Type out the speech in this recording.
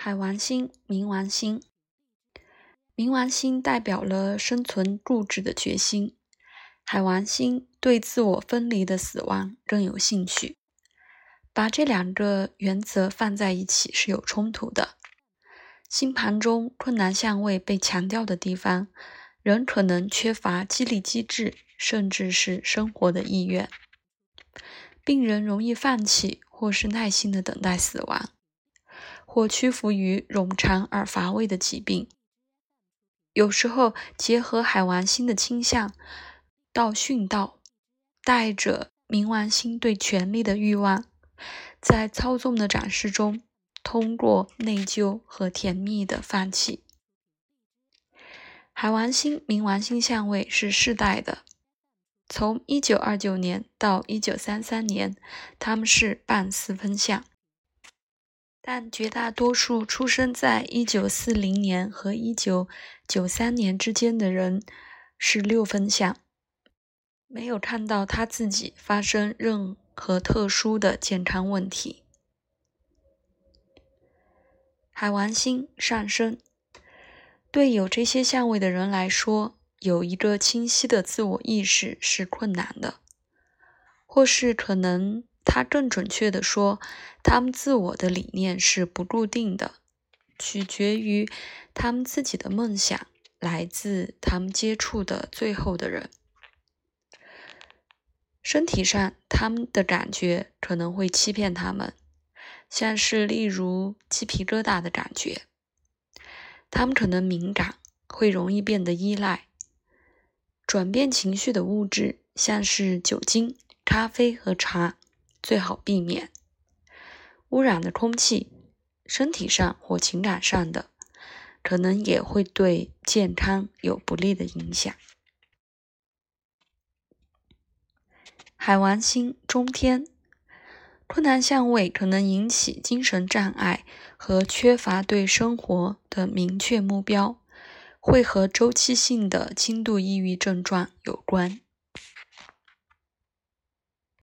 海王星、冥王星，冥王星代表了生存固执的决心，海王星对自我分离的死亡更有兴趣。把这两个原则放在一起是有冲突的。星盘中困难相位被强调的地方，人可能缺乏激励机制，甚至是生活的意愿。病人容易放弃，或是耐心的等待死亡。或屈服于冗长而乏味的疾病，有时候结合海王星的倾向，到殉道，带着冥王星对权力的欲望，在操纵的展示中，通过内疚和甜蜜的放弃。海王星、冥王星相位是世代的，从一九二九年到一九三三年，他们是半四分相。但绝大多数出生在一九四零年和一九九三年之间的人是六分相，没有看到他自己发生任何特殊的健康问题。海王星上升，对有这些相位的人来说，有一个清晰的自我意识是困难的，或是可能。他更准确地说，他们自我的理念是不固定的，取决于他们自己的梦想，来自他们接触的最后的人。身体上，他们的感觉可能会欺骗他们，像是例如鸡皮疙瘩的感觉。他们可能敏感，会容易变得依赖。转变情绪的物质，像是酒精、咖啡和茶。最好避免污染的空气，身体上或情感上的，可能也会对健康有不利的影响。海王星中天，困难相位可能引起精神障碍和缺乏对生活的明确目标，会和周期性的轻度抑郁症状有关。